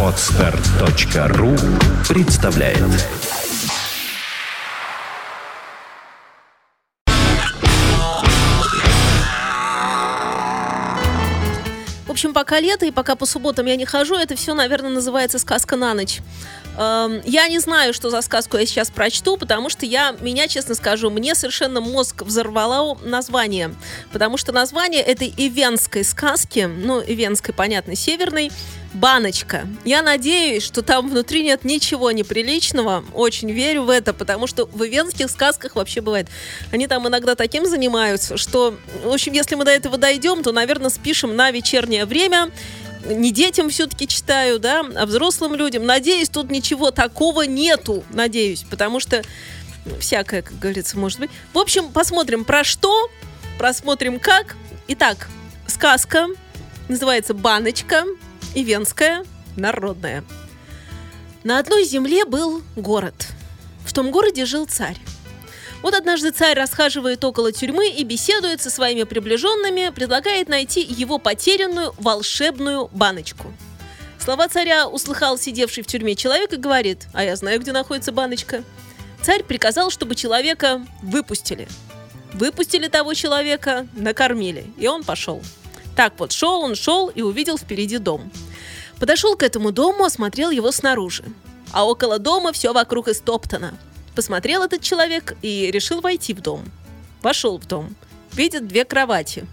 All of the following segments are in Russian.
Отстар.ру представляет В общем, пока лето и пока по субботам я не хожу, это все, наверное, называется сказка на ночь. Эм, Я не знаю, что за сказку я сейчас прочту, потому что я, меня, честно скажу, мне совершенно мозг взорвало название. Потому что название этой ивенской сказки, ну, ивенской, понятно, северной, баночка. Я надеюсь, что там внутри нет ничего неприличного. Очень верю в это, потому что в ивенских сказках вообще бывает. Они там иногда таким занимаются, что, в общем, если мы до этого дойдем, то, наверное, спишем на вечернее время. Не детям все-таки читаю, да, а взрослым людям. Надеюсь, тут ничего такого нету, надеюсь, потому что всякое, как говорится, может быть. В общем, посмотрим про что, просмотрим как. Итак, сказка называется «Баночка», и венская, народная. На одной земле был город. В том городе жил царь. Вот однажды царь расхаживает около тюрьмы и беседует со своими приближенными, предлагает найти его потерянную волшебную баночку. Слова царя услыхал сидевший в тюрьме человек и говорит, а я знаю, где находится баночка. Царь приказал, чтобы человека выпустили. Выпустили того человека, накормили, и он пошел. Так вот, шел он, шел и увидел впереди дом. Подошел к этому дому, осмотрел его снаружи. А около дома все вокруг истоптано. Посмотрел этот человек и решил войти в дом. Вошел в дом. Видит две кровати.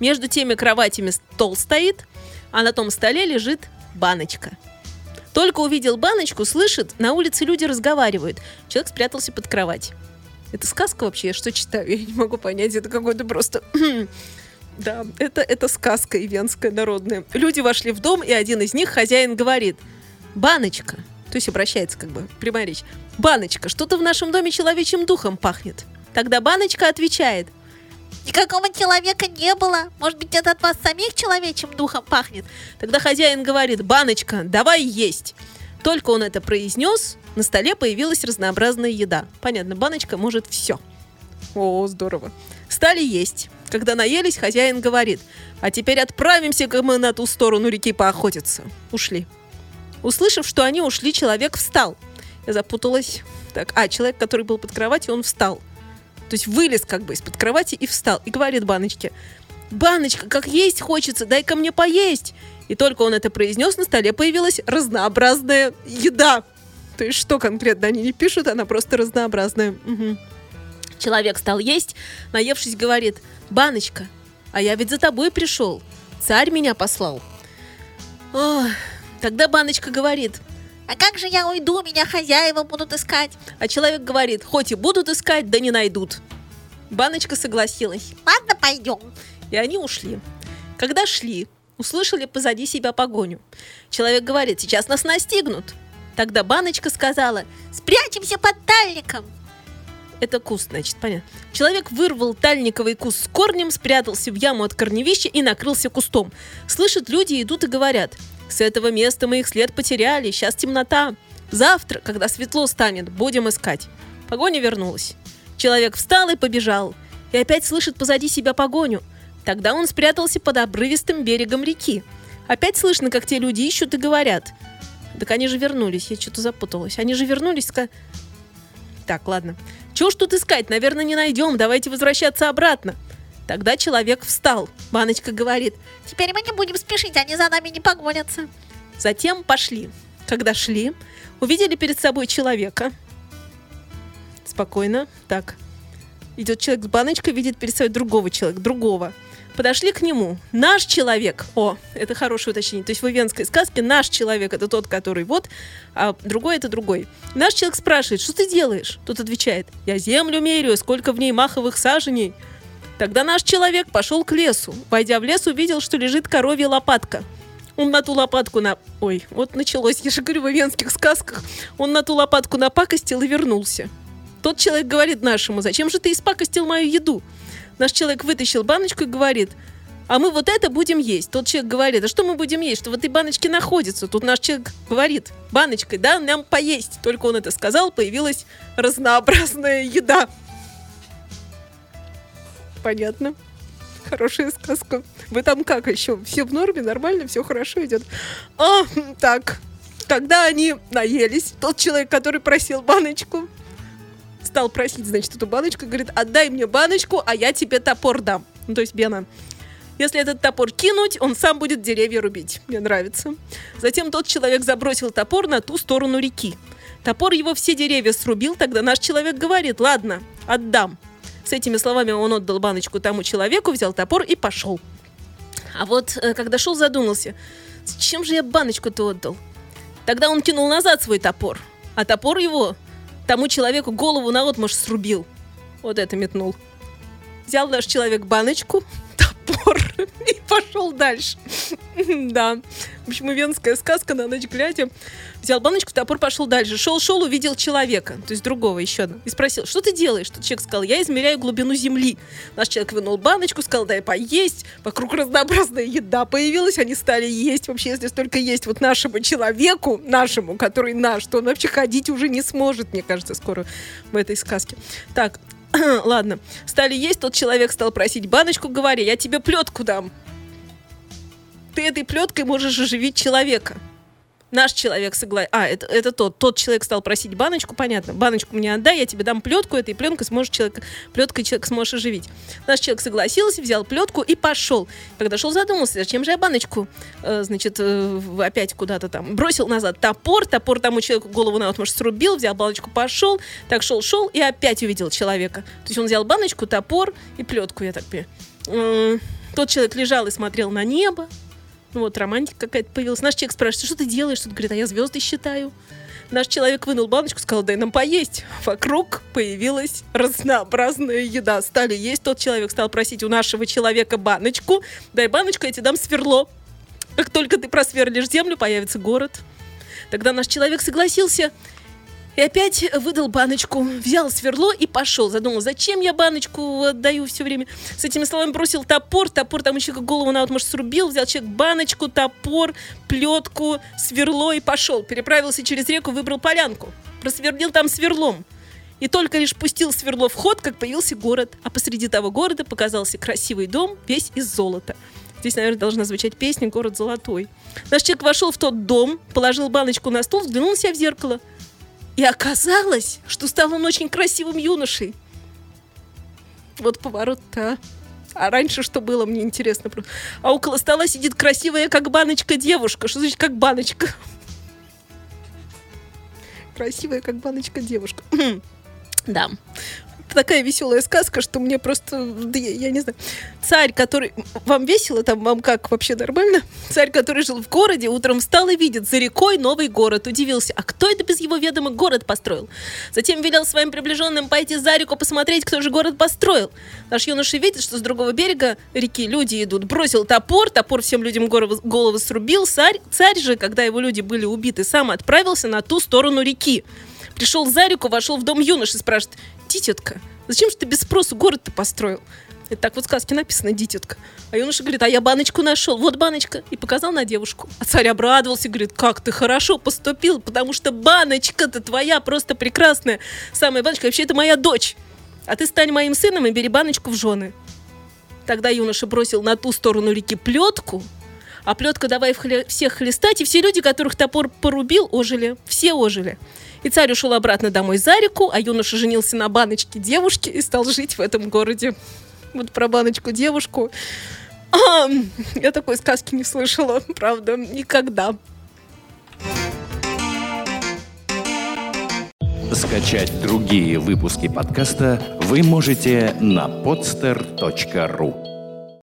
Между теми кроватями стол стоит, а на том столе лежит баночка. Только увидел баночку, слышит, на улице люди разговаривают. Человек спрятался под кровать. Это сказка вообще? Я что читаю? Я не могу понять. Это какой-то просто Да, это, это сказка ивенская народная. Люди вошли в дом, и один из них, хозяин, говорит, «Баночка», то есть обращается как бы, прямая речь, «Баночка, что-то в нашем доме человечьим духом пахнет». Тогда Баночка отвечает, Никакого человека не было. Может быть, это от вас самих человечьим духом пахнет? Тогда хозяин говорит, «Баночка, давай есть». Только он это произнес, на столе появилась разнообразная еда. Понятно, баночка может все. О, здорово. Стали есть. Когда наелись, хозяин говорит, а теперь отправимся-ка мы на ту сторону реки поохотиться. Ушли. Услышав, что они ушли, человек встал. Я запуталась. Так, а, человек, который был под кроватью, он встал. То есть вылез как бы из-под кровати и встал. И говорит баночке, баночка, как есть хочется, дай-ка мне поесть. И только он это произнес, на столе появилась разнообразная еда. То есть что конкретно они не пишут, она просто разнообразная. Мгм. Человек стал есть, наевшись, говорит, «Баночка, а я ведь за тобой пришел. Царь меня послал». Ох, тогда Баночка говорит, А как же я уйду, меня хозяева будут искать? а человек говорит, хоть и будут искать, да не найдут. Баночка согласилась, Ладно, пойдем. и они ушли. Когда шли, услышали позади себя погоню. Человек говорит, сейчас нас настигнут. Тогда Баночка сказала, Спрячемся под тальником. Это куст, значит, понятно. Человек вырвал тальниковый куст с корнем, спрятался в яму от корневища и накрылся кустом. Слышат люди, идут и говорят. С этого места мы их след потеряли, сейчас темнота. Завтра, когда светло станет, будем искать. Погоня вернулась. Человек встал и побежал. И опять слышит позади себя погоню. Тогда он спрятался под обрывистым берегом реки. Опять слышно, как те люди ищут и говорят. Так они же вернулись, я что-то запуталась. Они же вернулись, ска- так, ладно. Чего ж тут искать? Наверное, не найдем. Давайте возвращаться обратно. Тогда человек встал. Баночка говорит. Теперь мы не будем спешить, они за нами не погонятся. Затем пошли. Когда шли, увидели перед собой человека. Спокойно. Так. Идет человек с баночкой, видит перед собой другого человека, другого. Подошли к нему. Наш человек. О, это хорошее уточнение. То есть в ивенской сказке наш человек это тот, который вот, а другой это другой. Наш человек спрашивает, что ты делаешь? Тот отвечает, я землю меряю, сколько в ней маховых саженей. Тогда наш человек пошел к лесу. Войдя в лес, увидел, что лежит коровья лопатка. Он на ту лопатку на... Ой, вот началось, я же говорю, в венских сказках. Он на ту лопатку напакостил и вернулся. Тот человек говорит нашему, зачем же ты испакостил мою еду? Наш человек вытащил баночку и говорит, а мы вот это будем есть. Тот человек говорит, а что мы будем есть? Что в этой баночке находится? Тут наш человек говорит, баночкой, да, нам поесть. Только он это сказал, появилась разнообразная еда. Понятно. Хорошая сказка. Вы там как еще? Все в норме? Нормально? Все хорошо идет? А, так. Когда они наелись, тот человек, который просил баночку, стал просить, значит, эту баночку, говорит, отдай мне баночку, а я тебе топор дам. Ну, то есть Бена. Если этот топор кинуть, он сам будет деревья рубить. Мне нравится. Затем тот человек забросил топор на ту сторону реки. Топор его все деревья срубил, тогда наш человек говорит, ладно, отдам. С этими словами он отдал баночку тому человеку, взял топор и пошел. А вот э, когда шел, задумался, зачем же я баночку-то отдал? Тогда он кинул назад свой топор, а топор его тому человеку голову на наотмашь срубил. Вот это метнул. Взял наш человек баночку, топор и пошел дальше. Да. В общем, венская сказка на ночь глядя. Взял баночку, топор пошел дальше. Шел-шел, увидел человека, то есть другого еще. И спросил, что ты делаешь? Тот человек сказал, я измеряю глубину земли. Наш человек вынул баночку, сказал, дай поесть. Вокруг разнообразная еда появилась, они стали есть. Вообще, если столько есть вот нашему человеку, нашему, который наш, то он вообще ходить уже не сможет, мне кажется, скоро в этой сказке. Так, ладно. Стали есть, тот человек стал просить баночку, говоря, я тебе плетку дам ты этой плеткой можешь оживить человека. Наш человек согласен. А, это, это тот. Тот человек стал просить баночку, понятно. Баночку мне отдай, я тебе дам плетку, этой пленкой сможешь человек, плеткой человек сможешь оживить. Наш человек согласился, взял плетку и пошел. Когда шел, задумался, зачем же я баночку, э, значит, э, опять куда-то там бросил назад топор, топор тому человеку голову на может, срубил, взял баночку, пошел, так шел, шел и опять увидел человека. То есть он взял баночку, топор и плетку, я так понимаю. Э, тот человек лежал и смотрел на небо, ну вот, романтика какая-то появилась. Наш человек спрашивает, что ты делаешь? Что-то говорит, а я звезды считаю. Наш человек вынул баночку, сказал, дай нам поесть. Вокруг появилась разнообразная еда. Стали есть. Тот человек стал просить у нашего человека баночку. Дай баночку, я тебе дам сверло. Как только ты просверлишь землю, появится город. Тогда наш человек согласился и опять выдал баночку, взял сверло и пошел. Задумал, зачем я баночку отдаю все время. С этими словами бросил топор, топор там еще как голову на может, срубил, взял человек баночку, топор, плетку, сверло и пошел. Переправился через реку, выбрал полянку. Просверлил там сверлом. И только лишь пустил сверло в ход, как появился город. А посреди того города показался красивый дом, весь из золота. Здесь, наверное, должна звучать песня «Город золотой». Наш человек вошел в тот дом, положил баночку на стол, взглянул себя в зеркало – и оказалось, что стал он очень красивым юношей. Вот поворот-то, а? раньше что было, мне интересно. А около стола сидит красивая, как баночка, девушка. Что значит, как баночка? Красивая, как баночка, девушка. да такая веселая сказка, что мне просто, да я, я не знаю. Царь, который... Вам весело там? Вам как? Вообще нормально? Царь, который жил в городе, утром встал и видит за рекой новый город. Удивился, а кто это без его ведома город построил? Затем велел своим приближенным пойти за реку посмотреть, кто же город построил. Наш юноша видит, что с другого берега реки люди идут. Бросил топор, топор всем людям голову, голову срубил. Царь, царь же, когда его люди были убиты, сам отправился на ту сторону реки. Пришел за реку, вошел в дом юноши, спрашивает, дитятка, зачем же ты без спросу город-то построил? Это так вот в сказке написано, дитятка. А юноша говорит, а я баночку нашел, вот баночка. И показал на девушку. А царь обрадовался и говорит, как ты хорошо поступил, потому что баночка-то твоя просто прекрасная. Самая баночка, вообще это моя дочь. А ты стань моим сыном и бери баночку в жены. Тогда юноша бросил на ту сторону реки плетку, а плетка давай всех хлестать, и все люди, которых топор порубил, ожили. Все ожили. И царь ушел обратно домой за реку, а юноша женился на баночке девушки и стал жить в этом городе. Вот про баночку-девушку. А, я такой сказки не слышала, правда, никогда. Скачать другие выпуски подкаста вы можете на podster.ru